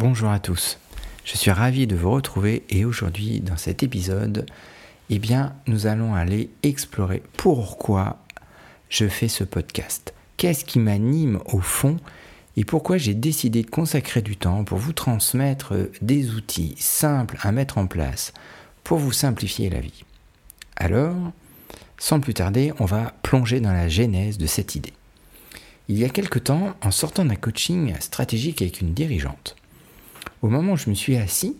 Bonjour à tous. Je suis ravi de vous retrouver et aujourd'hui dans cet épisode, eh bien, nous allons aller explorer pourquoi je fais ce podcast. Qu'est-ce qui m'anime au fond et pourquoi j'ai décidé de consacrer du temps pour vous transmettre des outils simples à mettre en place pour vous simplifier la vie. Alors, sans plus tarder, on va plonger dans la genèse de cette idée. Il y a quelque temps, en sortant d'un coaching stratégique avec une dirigeante, au moment où je me suis assis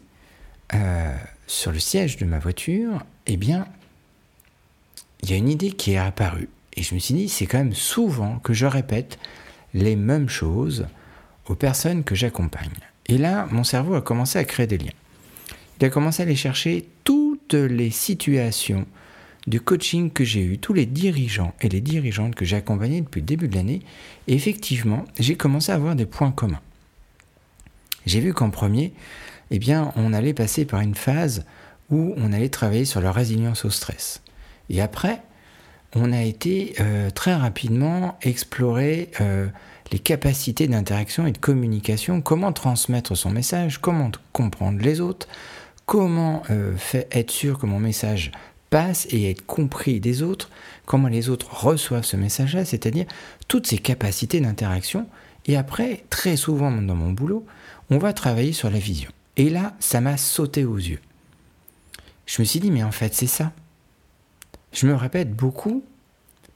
euh, sur le siège de ma voiture, eh bien, il y a une idée qui est apparue. Et je me suis dit, c'est quand même souvent que je répète les mêmes choses aux personnes que j'accompagne. Et là, mon cerveau a commencé à créer des liens. Il a commencé à aller chercher toutes les situations du coaching que j'ai eu, tous les dirigeants et les dirigeantes que j'ai accompagnés depuis le début de l'année. Effectivement, j'ai commencé à avoir des points communs j'ai vu qu'en premier, eh bien, on allait passer par une phase où on allait travailler sur la résilience au stress. Et après, on a été euh, très rapidement explorer euh, les capacités d'interaction et de communication, comment transmettre son message, comment comprendre les autres, comment euh, être sûr que mon message passe et être compris des autres, comment les autres reçoivent ce message-là, c'est-à-dire toutes ces capacités d'interaction. Et après, très souvent dans mon boulot, on va travailler sur la vision. Et là, ça m'a sauté aux yeux. Je me suis dit, mais en fait, c'est ça. Je me répète beaucoup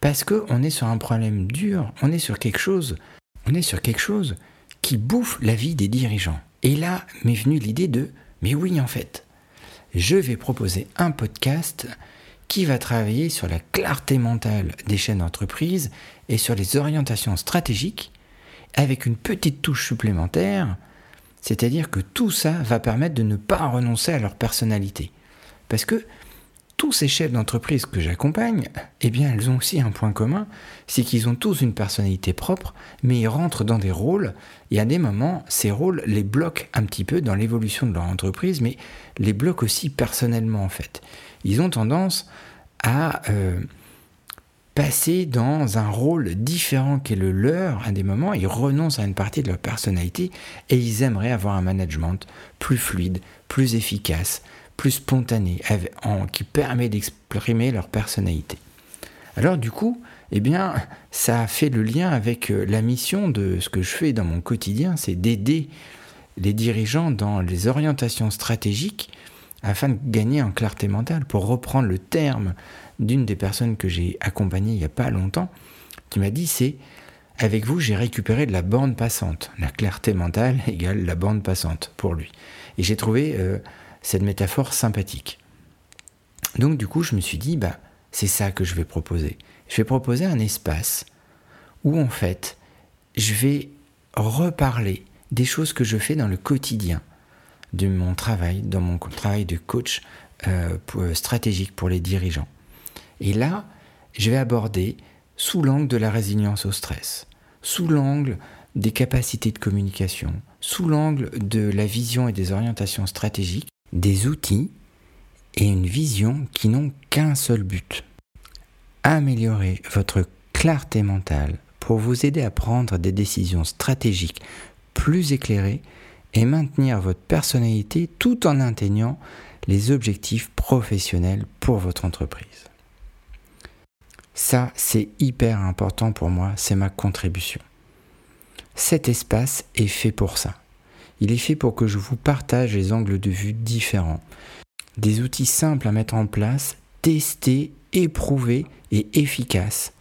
parce qu'on est sur un problème dur, on est sur quelque chose, on est sur quelque chose qui bouffe la vie des dirigeants. Et là m'est venue l'idée de, mais oui, en fait, je vais proposer un podcast qui va travailler sur la clarté mentale des chaînes d'entreprise et sur les orientations stratégiques avec une petite touche supplémentaire c'est-à-dire que tout ça va permettre de ne pas renoncer à leur personnalité. Parce que tous ces chefs d'entreprise que j'accompagne, eh bien, elles ont aussi un point commun, c'est qu'ils ont tous une personnalité propre, mais ils rentrent dans des rôles, et à des moments, ces rôles les bloquent un petit peu dans l'évolution de leur entreprise, mais les bloquent aussi personnellement, en fait. Ils ont tendance à euh, passer dans un rôle différent qu'est le leur à des moments, ils renoncent à une partie de leur personnalité et ils aimeraient avoir un management plus fluide, plus efficace, plus spontané, qui permet d'exprimer leur personnalité. Alors du coup, eh bien, ça fait le lien avec euh, la mission de ce que je fais dans mon quotidien, c'est d'aider les dirigeants dans les orientations stratégiques afin de gagner en clarté mentale. Pour reprendre le terme d'une des personnes que j'ai accompagnées il n'y a pas longtemps, qui m'a dit c'est avec vous j'ai récupéré de la bande passante. La clarté mentale égale la bande passante pour lui. Et j'ai trouvé euh, cette métaphore sympathique. Donc du coup je me suis dit bah c'est ça que je vais proposer. Je vais proposer un espace où en fait je vais reparler des choses que je fais dans le quotidien de mon travail, dans mon travail de coach euh, euh, stratégique pour les dirigeants. Et là, je vais aborder sous l'angle de la résilience au stress, sous l'angle des capacités de communication, sous l'angle de la vision et des orientations stratégiques, des outils et une vision qui n'ont qu'un seul but. Améliorer votre clarté mentale pour vous aider à prendre des décisions stratégiques plus éclairées et maintenir votre personnalité tout en atteignant les objectifs professionnels pour votre entreprise. Ça, c'est hyper important pour moi, c'est ma contribution. Cet espace est fait pour ça. Il est fait pour que je vous partage les angles de vue différents, des outils simples à mettre en place, testés, éprouvés et efficaces,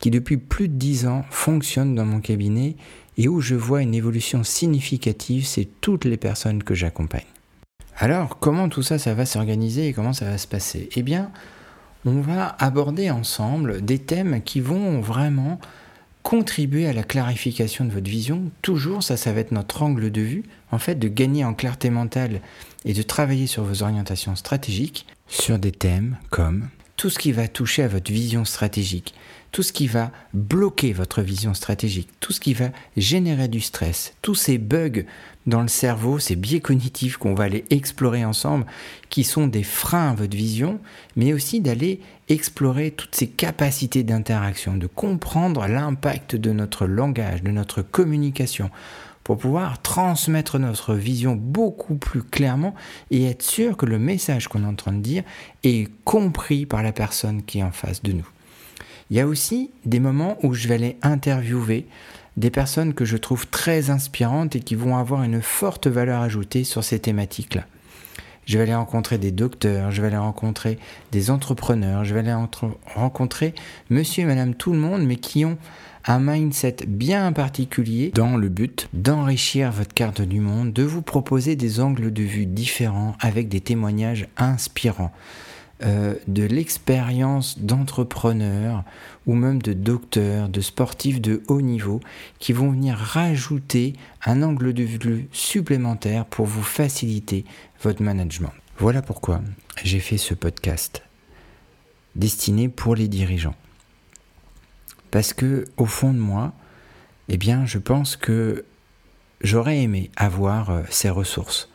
qui depuis plus de dix ans fonctionnent dans mon cabinet et où je vois une évolution significative, c'est toutes les personnes que j'accompagne. Alors, comment tout ça, ça va s'organiser et comment ça va se passer? Eh bien, on va aborder ensemble des thèmes qui vont vraiment contribuer à la clarification de votre vision. Toujours, ça, ça va être notre angle de vue, en fait, de gagner en clarté mentale et de travailler sur vos orientations stratégiques sur des thèmes comme tout ce qui va toucher à votre vision stratégique, tout ce qui va bloquer votre vision stratégique, tout ce qui va générer du stress, tous ces bugs dans le cerveau, ces biais cognitifs qu'on va aller explorer ensemble, qui sont des freins à votre vision, mais aussi d'aller explorer toutes ces capacités d'interaction, de comprendre l'impact de notre langage, de notre communication, pour pouvoir transmettre notre vision beaucoup plus clairement et être sûr que le message qu'on est en train de dire est compris par la personne qui est en face de nous. Il y a aussi des moments où je vais aller interviewer des personnes que je trouve très inspirantes et qui vont avoir une forte valeur ajoutée sur ces thématiques-là. Je vais aller rencontrer des docteurs, je vais aller rencontrer des entrepreneurs, je vais aller rencontrer monsieur et madame tout le monde, mais qui ont un mindset bien particulier dans le but d'enrichir votre carte du monde, de vous proposer des angles de vue différents avec des témoignages inspirants. Euh, de l'expérience d'entrepreneurs ou même de docteurs, de sportifs de haut niveau qui vont venir rajouter un angle de vue supplémentaire pour vous faciliter votre management. Voilà pourquoi j'ai fait ce podcast destiné pour les dirigeants. Parce que au fond de moi, eh bien, je pense que j'aurais aimé avoir euh, ces ressources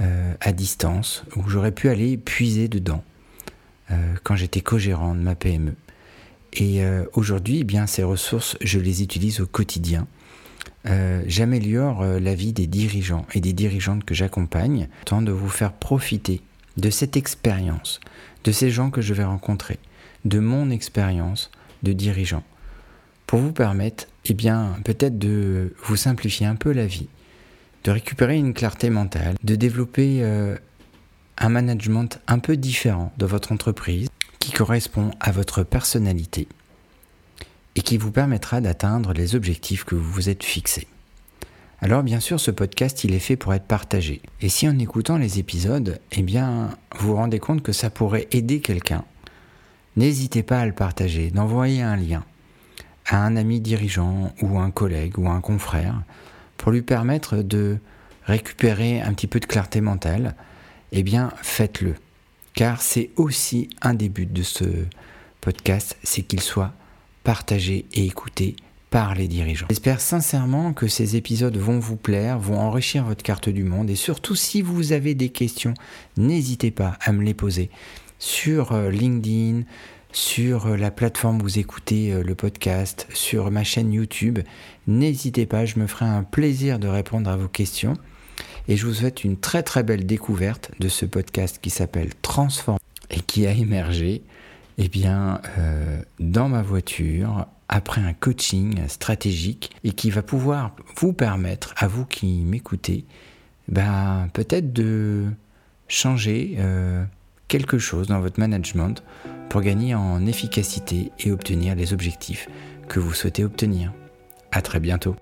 euh, à distance où j'aurais pu aller puiser dedans quand j'étais co-gérant de ma PME. Et euh, aujourd'hui, eh bien, ces ressources, je les utilise au quotidien. Euh, j'améliore la vie des dirigeants et des dirigeantes que j'accompagne, tant de vous faire profiter de cette expérience, de ces gens que je vais rencontrer, de mon expérience de dirigeant, pour vous permettre, eh bien, peut-être de vous simplifier un peu la vie, de récupérer une clarté mentale, de développer un management un peu différent de votre entreprise qui correspond à votre personnalité et qui vous permettra d'atteindre les objectifs que vous vous êtes fixés. Alors bien sûr, ce podcast, il est fait pour être partagé. Et si en écoutant les épisodes, eh bien, vous vous rendez compte que ça pourrait aider quelqu'un, n'hésitez pas à le partager, d'envoyer un lien à un ami dirigeant ou un collègue ou un confrère pour lui permettre de récupérer un petit peu de clarté mentale eh bien faites-le. Car c'est aussi un des buts de ce podcast, c'est qu'il soit partagé et écouté par les dirigeants. J'espère sincèrement que ces épisodes vont vous plaire, vont enrichir votre carte du monde et surtout si vous avez des questions, n'hésitez pas à me les poser sur euh, LinkedIn, sur euh, la plateforme où vous écoutez euh, le podcast, sur ma chaîne YouTube. N'hésitez pas, je me ferai un plaisir de répondre à vos questions. Et je vous souhaite une très très belle découverte de ce podcast qui s'appelle Transform et qui a émergé eh bien, euh, dans ma voiture après un coaching stratégique et qui va pouvoir vous permettre, à vous qui m'écoutez, ben, peut-être de changer euh, quelque chose dans votre management pour gagner en efficacité et obtenir les objectifs que vous souhaitez obtenir. À très bientôt.